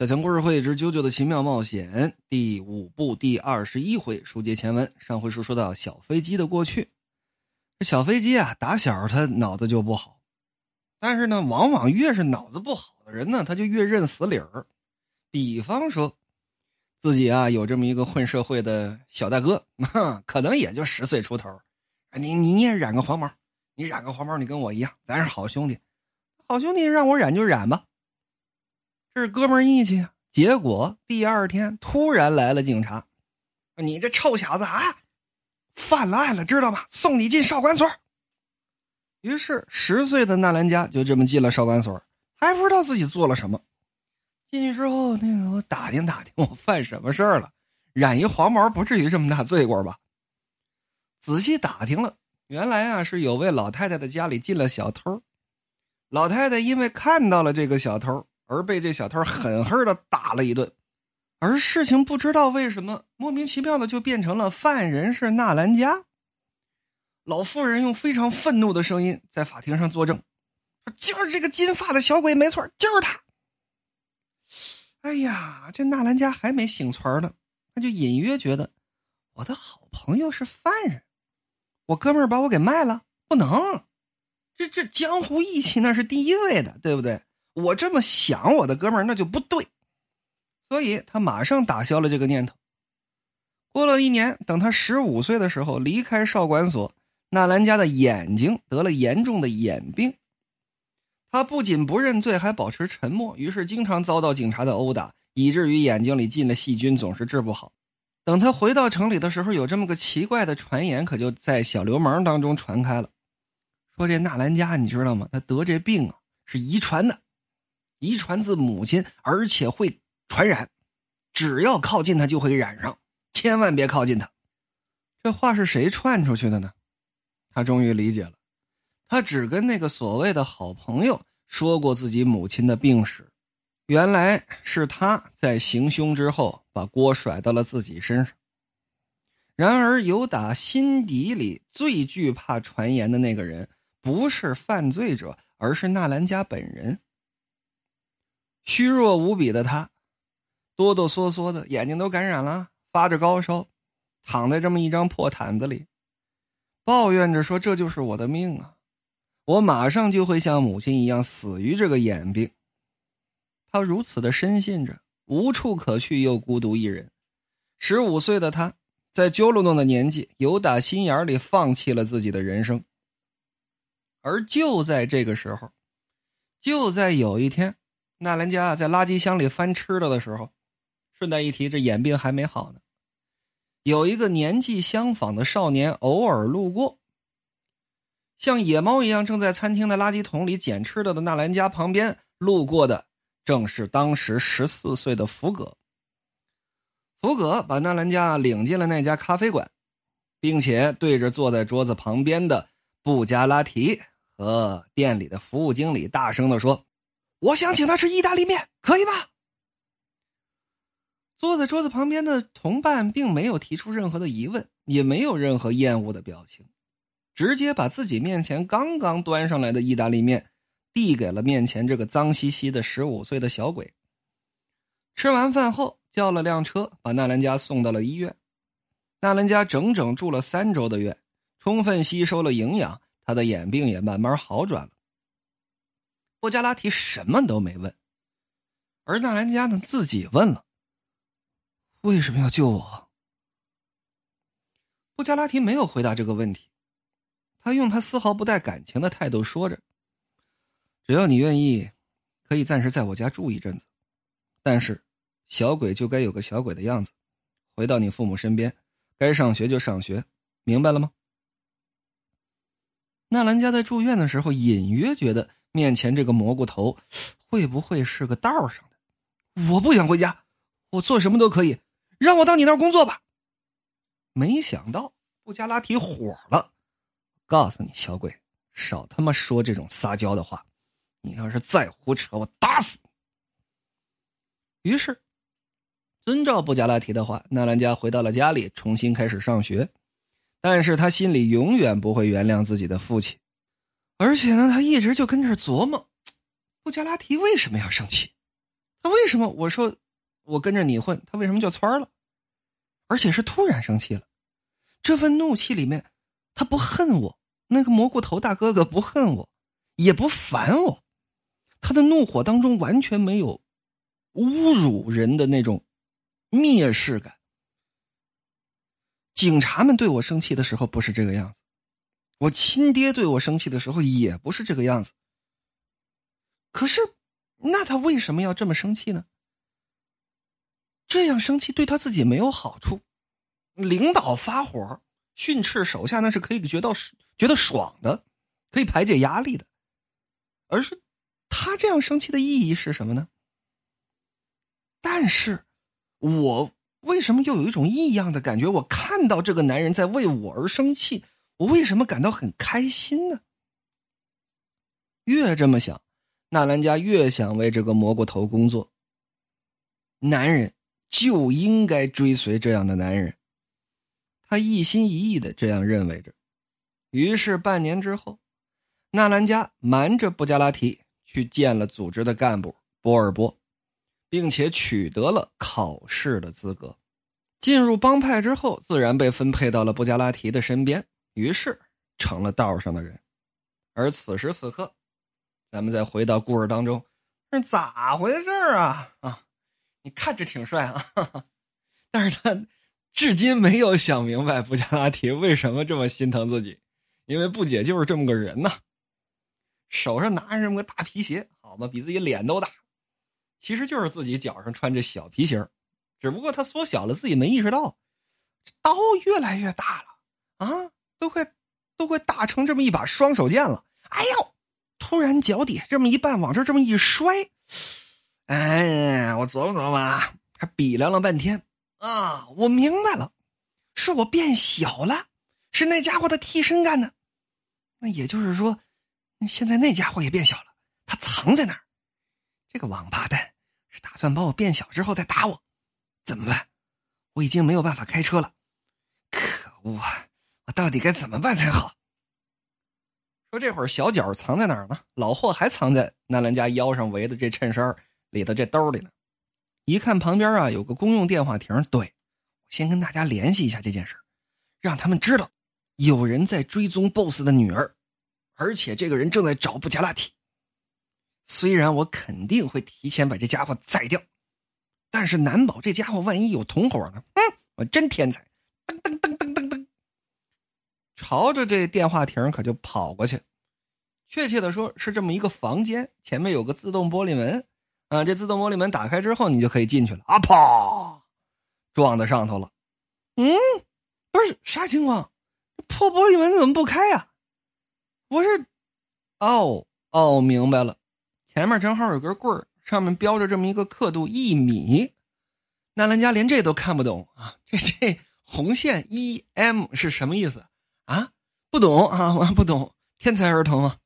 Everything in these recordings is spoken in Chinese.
小强故事会之《啾啾的奇妙冒险》第五部第二十一回，书接前文。上回书说。到小飞机的过去，这小飞机啊，打小他脑子就不好，但是呢，往往越是脑子不好的人呢，他就越认死理儿。比方说，自己啊有这么一个混社会的小大哥，可能也就十岁出头，你你也染个黄毛，你染个黄毛，你跟我一样，咱是好兄弟，好兄弟让我染就染吧。这是哥们义气啊！结果第二天突然来了警察，你这臭小子啊，犯了案了，知道吗？送你进少管所。于是十岁的纳兰家就这么进了少管所，还不知道自己做了什么。进去之后，那个我打听打听，我犯什么事儿了？染一黄毛不至于这么大罪过吧？仔细打听了，原来啊是有位老太太的家里进了小偷，老太太因为看到了这个小偷。而被这小偷狠狠的打了一顿，而事情不知道为什么莫名其妙的就变成了犯人是纳兰家。老妇人用非常愤怒的声音在法庭上作证，说就是这个金发的小鬼，没错，就是他。哎呀，这纳兰家还没醒词呢，他就隐约觉得我的好朋友是犯人，我哥们把我给卖了，不能，这这江湖义气那是第一位的，对不对？我这么想，我的哥们儿那就不对，所以他马上打消了这个念头。过了一年，等他十五岁的时候离开少管所，纳兰家的眼睛得了严重的眼病。他不仅不认罪，还保持沉默，于是经常遭到警察的殴打，以至于眼睛里进了细菌，总是治不好。等他回到城里的时候，有这么个奇怪的传言，可就在小流氓当中传开了，说这纳兰家你知道吗？他得这病啊是遗传的。遗传自母亲，而且会传染，只要靠近他就会染上，千万别靠近他。这话是谁传出去的呢？他终于理解了，他只跟那个所谓的好朋友说过自己母亲的病史，原来是他在行凶之后把锅甩到了自己身上。然而，有打心底里最惧怕传言的那个人，不是犯罪者，而是纳兰家本人。虚弱无比的他，哆哆嗦嗦的，眼睛都感染了，发着高烧，躺在这么一张破毯子里，抱怨着说：“这就是我的命啊！我马上就会像母亲一样死于这个眼病。”他如此的深信着，无处可去，又孤独一人。十五岁的他，在揪鲁诺的年纪，有打心眼里放弃了自己的人生。而就在这个时候，就在有一天。纳兰家在垃圾箱里翻吃的的时候，顺带一提，这眼病还没好呢。有一个年纪相仿的少年偶尔路过，像野猫一样正在餐厅的垃圾桶里捡吃的的纳兰家旁边路过的，正是当时十四岁的福格。福格把纳兰家领进了那家咖啡馆，并且对着坐在桌子旁边的布加拉提和店里的服务经理大声的说。我想请他吃意大利面，可以吗？坐在桌子旁边的同伴并没有提出任何的疑问，也没有任何厌恶的表情，直接把自己面前刚刚端上来的意大利面递给了面前这个脏兮兮的十五岁的小鬼。吃完饭后，叫了辆车，把纳兰家送到了医院。纳兰家整整住了三周的院，充分吸收了营养，他的眼病也慢慢好转了。布加拉提什么都没问，而纳兰家呢自己问了：“为什么要救我？”布加拉提没有回答这个问题，他用他丝毫不带感情的态度说着：“只要你愿意，可以暂时在我家住一阵子，但是小鬼就该有个小鬼的样子，回到你父母身边，该上学就上学，明白了吗？”纳兰家在住院的时候，隐约觉得。面前这个蘑菇头，会不会是个道上的？我不想回家，我做什么都可以，让我到你那儿工作吧。没想到布加拉提火了，告诉你小鬼，少他妈说这种撒娇的话，你要是再胡扯，我打死你。于是，遵照布加拉提的话，纳兰家回到了家里，重新开始上学。但是他心里永远不会原谅自己的父亲。而且呢，他一直就跟这琢磨，布加拉提为什么要生气？他为什么我说我跟着你混，他为什么就蹿了？而且是突然生气了。这份怒气里面，他不恨我，那个蘑菇头大哥哥不恨我，也不烦我。他的怒火当中完全没有侮辱人的那种蔑视感。警察们对我生气的时候不是这个样子，我亲爹对我生气的时候也不是这个样子。可是，那他为什么要这么生气呢？这样生气对他自己没有好处。领导发火训斥手下，那是可以觉得觉得爽的，可以排解压力的，而是他这样生气的意义是什么呢？但是，我为什么又有一种异样的感觉？我看到这个男人在为我而生气，我为什么感到很开心呢？越这么想，纳兰家越想为这个蘑菇头工作。男人就应该追随这样的男人。他一心一意的这样认为着，于是半年之后，纳兰家瞒着布加拉提去见了组织的干部波尔波，并且取得了考试的资格。进入帮派之后，自然被分配到了布加拉提的身边，于是成了道上的人。而此时此刻，咱们再回到故事当中，是咋回事啊？啊，你看着挺帅啊，但是他。至今没有想明白布加拉提为什么这么心疼自己，因为布姐就是这么个人呐。手上拿着这么个大皮鞋，好吧，比自己脸都大，其实就是自己脚上穿着小皮鞋，只不过他缩小了，自己没意识到。刀越来越大了啊，都快都快大成这么一把双手剑了。哎呦！突然脚底下这么一绊，往这这么一摔，哎，我琢磨琢磨啊，还比量了半天。啊，我明白了，是我变小了，是那家伙的替身干的。那也就是说，现在那家伙也变小了，他藏在哪儿？这个王八蛋是打算把我变小之后再打我？怎么办？我已经没有办法开车了，可恶！啊到底该怎么办才好？说这会儿小脚藏在哪儿呢？老霍还藏在纳兰家腰上围的这衬衫里头这兜里呢。一看旁边啊有个公用电话亭，对先跟大家联系一下这件事让他们知道有人在追踪 BOSS 的女儿，而且这个人正在找布加拉提。虽然我肯定会提前把这家伙宰掉，但是难保这家伙万一有同伙呢？嗯，我真天才！朝着这电话亭可就跑过去。确切的说，是这么一个房间，前面有个自动玻璃门。啊！这自动玻璃门打开之后，你就可以进去了。啊！啪，撞在上头了。嗯，不是啥情况？破玻璃门怎么不开呀？不是，哦哦，明白了。前面正好有根棍儿，上面标着这么一个刻度一米。纳兰家连这都看不懂啊！这这红线一 M 是什么意思啊？不懂啊，我还不懂。天才儿童啊！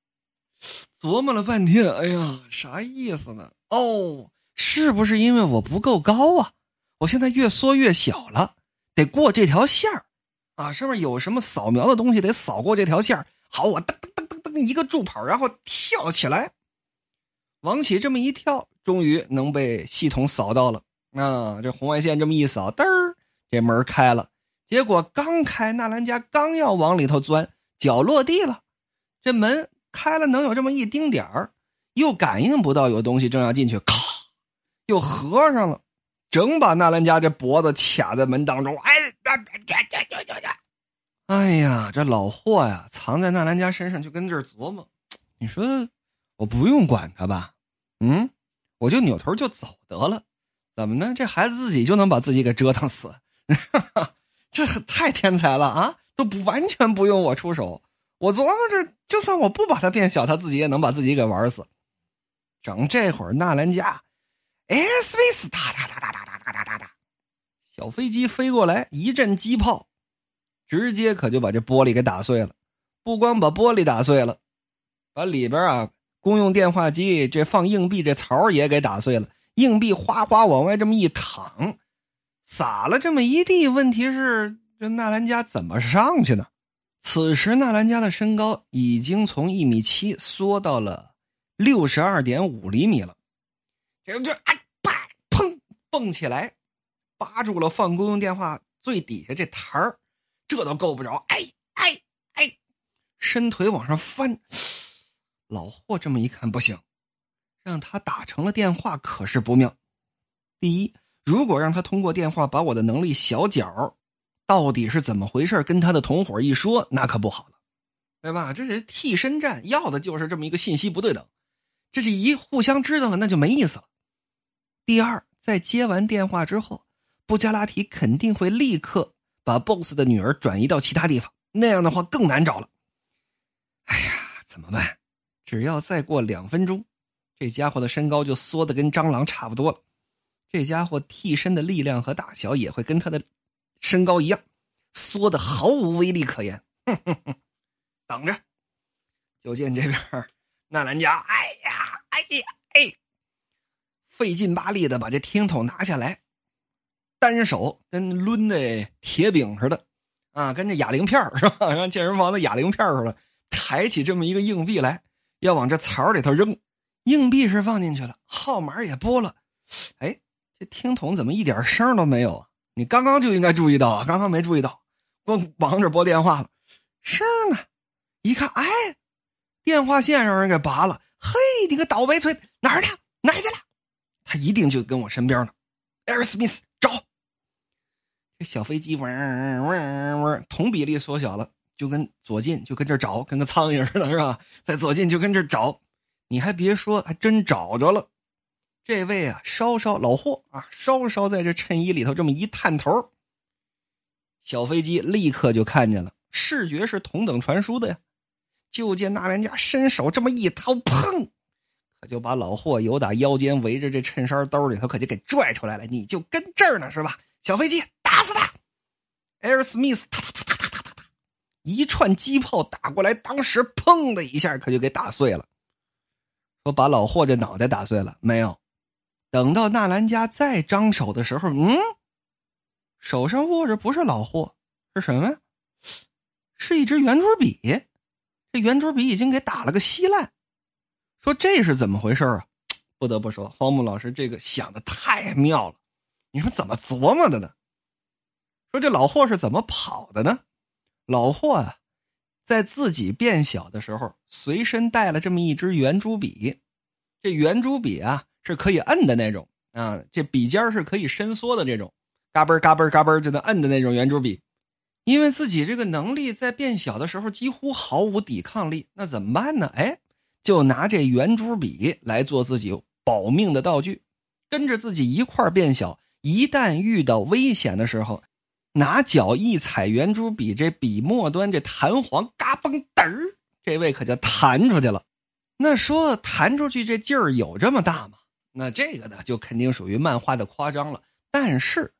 琢磨了半天，哎呀，啥意思呢？哦，是不是因为我不够高啊？我现在越缩越小了，得过这条线儿啊！上面有什么扫描的东西，得扫过这条线儿。好，我噔噔噔噔噔一个助跑，然后跳起来，往起这么一跳，终于能被系统扫到了。啊，这红外线这么一扫，嘚儿，这门开了。结果刚开，纳兰家刚要往里头钻，脚落地了，这门开了，能有这么一丁点儿。又感应不到有东西正要进去，咔，又合上了，整把纳兰家这脖子卡在门当中。哎，哎呀，这老霍呀，藏在纳兰家身上，就跟这儿琢磨。你说我不用管他吧？嗯，我就扭头就走得了。怎么呢？这孩子自己就能把自己给折腾死？哈哈这太天才了啊！都不完全不用我出手。我琢磨着，就算我不把他变小，他自己也能把自己给玩死。整这会儿，纳兰家，airspace 哒哒哒哒哒哒哒哒哒，小飞机飞过来，一阵机炮，直接可就把这玻璃给打碎了。不光把玻璃打碎了，把里边啊公用电话机这放硬币这槽也给打碎了，硬币哗哗往外这么一淌，撒了这么一地。问题是，这纳兰家怎么上去呢？此时，纳兰家的身高已经从一米七缩到了。六十二点五厘米了，这就啊啪蹦起来，扒住了放公用电话最底下这台儿，这都够不着。哎哎哎，伸腿往上翻。老霍这么一看不行，让他打成了电话可是不妙。第一，如果让他通过电话把我的能力小脚到底是怎么回事跟他的同伙一说，那可不好了，对吧？这是替身战，要的就是这么一个信息不对等。这是一互相知道了，那就没意思了。第二，在接完电话之后，布加拉提肯定会立刻把 BOSS 的女儿转移到其他地方，那样的话更难找了。哎呀，怎么办？只要再过两分钟，这家伙的身高就缩的跟蟑螂差不多了。这家伙替身的力量和大小也会跟他的身高一样，缩的毫无威力可言。哼哼哼，等着，就见这边纳兰家，哎呀，哎呀，哎，费劲巴力的把这听筒拿下来，单手跟抡的铁饼似的，啊，跟这哑铃片是吧？像健身房的哑铃片似的，抬起这么一个硬币来。要往这槽里头扔，硬币是放进去了，号码也拨了，哎，这听筒怎么一点声都没有？你刚刚就应该注意到啊，刚刚没注意到，光忙着拨电话了，声呢？一看，哎，电话线让人给拔了，嘿，你个倒霉催，哪儿去？哪儿去了？他一定就跟我身边呢。艾尔斯密斯，找这小飞机，嗡嗡嗡，同比例缩小了。就跟左近就跟这找，跟个苍蝇似的，是吧？在左近就跟这找，你还别说，还真找着了。这位啊，稍稍老霍啊，稍稍在这衬衣里头这么一探头，小飞机立刻就看见了，视觉是同等传输的呀。就见那人家伸手这么一掏，砰，可就把老霍由打腰间围着这衬衫兜里头可就给拽出来了。你就跟这儿呢，是吧？小飞机打死他，艾尔斯密斯，他他他他。一串机炮打过来，当时砰的一下，可就给打碎了。说把老霍这脑袋打碎了没有？等到纳兰家再张手的时候，嗯，手上握着不是老霍，是什么呀？是一支圆珠笔。这圆珠笔已经给打了个稀烂。说这是怎么回事啊？不得不说，荒木老师这个想的太妙了。你说怎么琢磨的呢？说这老霍是怎么跑的呢？老霍啊，在自己变小的时候，随身带了这么一支圆珠笔。这圆珠笔啊，是可以摁的那种啊，这笔尖是可以伸缩的这种，嘎嘣嘎嘣嘎嘣就能摁的那种圆珠笔。因为自己这个能力在变小的时候几乎毫无抵抗力，那怎么办呢？哎，就拿这圆珠笔来做自己保命的道具，跟着自己一块变小。一旦遇到危险的时候。拿脚一踩圆珠笔，这笔末端这弹簧嘎嘣嘚儿，这位可就弹出去了。那说弹出去这劲儿有这么大吗？那这个呢，就肯定属于漫画的夸张了。但是，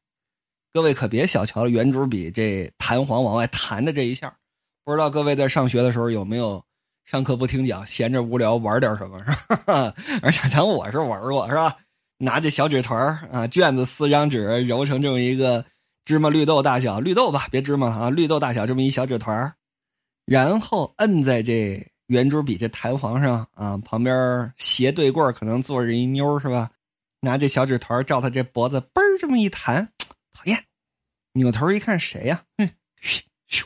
各位可别小瞧了圆珠笔这弹簧往外弹的这一下。不知道各位在上学的时候有没有上课不听讲，闲着无聊玩点什么，是吧？而小强我是玩过，是吧？拿这小纸团啊，卷子四张纸揉成这么一个。芝麻绿豆大小，绿豆吧，别芝麻啊，绿豆大小这么一小纸团然后摁在这圆珠笔这弹簧上啊，旁边斜对棍可能坐着一妞是吧？拿这小纸团照他这脖子，嘣这么一弹，讨厌！扭头一看谁呀？哼，咻！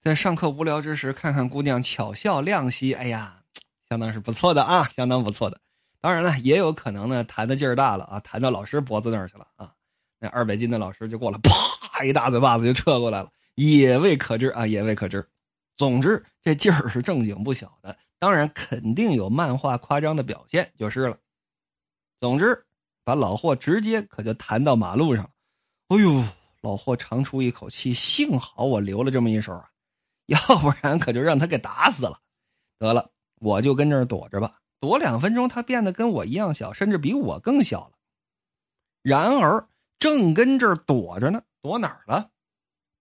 在上课无聊之时，看看姑娘巧笑亮兮，哎呀，相当是不错的啊，相当不错的。当然了，也有可能呢，弹的劲儿大了啊，弹到老师脖子那儿去了啊。那二百斤的老师就过来，啪一大嘴巴子就撤过来了，也未可知啊，也未可知。总之这劲儿是正经不小的，当然肯定有漫画夸张的表现就是了。总之，把老霍直接可就弹到马路上。哎呦，老霍长出一口气，幸好我留了这么一手啊，要不然可就让他给打死了。得了，我就跟这儿躲着吧，躲两分钟，他变得跟我一样小，甚至比我更小了。然而。正跟这儿躲着呢，躲哪儿了？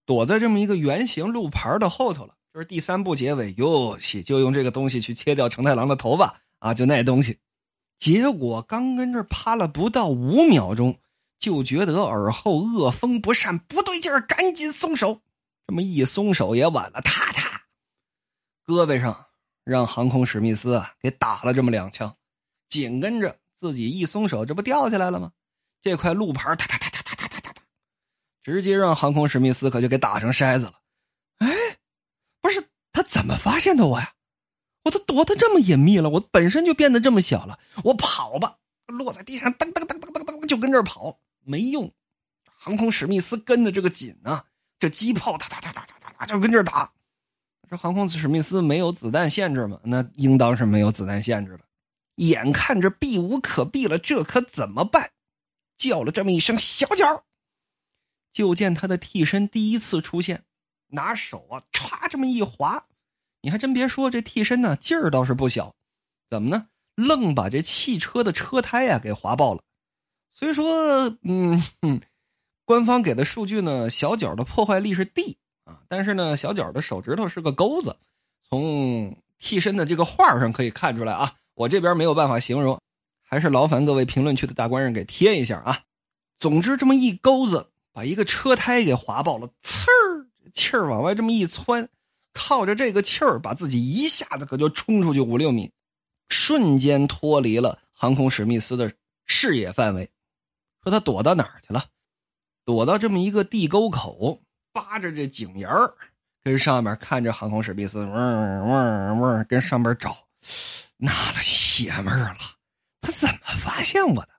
躲在这么一个圆形路牌的后头了。就是第三部结尾，哟西，就用这个东西去切掉成太郎的头发啊，就那东西。结果刚跟这趴了不到五秒钟，就觉得耳后恶风不善，不对劲儿，赶紧松手。这么一松手也晚了，踏踏，胳膊上让航空史密斯啊给打了这么两枪。紧跟着自己一松手，这不掉下来了吗？这块路牌哒哒哒哒哒哒哒哒哒，直接让航空史密斯可就给打成筛子了。发现的我呀？我都躲得这么隐秘了，我本身就变得这么小了，我跑吧，落在地上，噔噔噔噔噔噔，就跟这儿跑，没用。航空史密斯跟的这个紧啊，这机炮哒哒哒哒哒哒哒就跟这儿打。这航空史密斯没有子弹限制吗？那应当是没有子弹限制了。眼看着避无可避了，这可怎么办？叫了这么一声“小脚”，就见他的替身第一次出现，拿手啊歘这么一划。你还真别说，这替身呢劲儿倒是不小，怎么呢？愣把这汽车的车胎呀给划爆了。虽说，嗯，官方给的数据呢，小脚的破坏力是 D 啊，但是呢，小脚的手指头是个钩子。从替身的这个画上可以看出来啊，我这边没有办法形容，还是劳烦各位评论区的大官人给贴一下啊。总之，这么一钩子把一个车胎给划爆了，呲儿，气儿往外这么一窜。靠着这个气儿，把自己一下子可就冲出去五六米，瞬间脱离了航空史密斯的视野范围。说他躲到哪儿去了？躲到这么一个地沟口，扒着这井沿儿，跟上面看着航空史密斯，嗡嗡嗡，跟上边找，纳了邪门了。他怎么发现我的？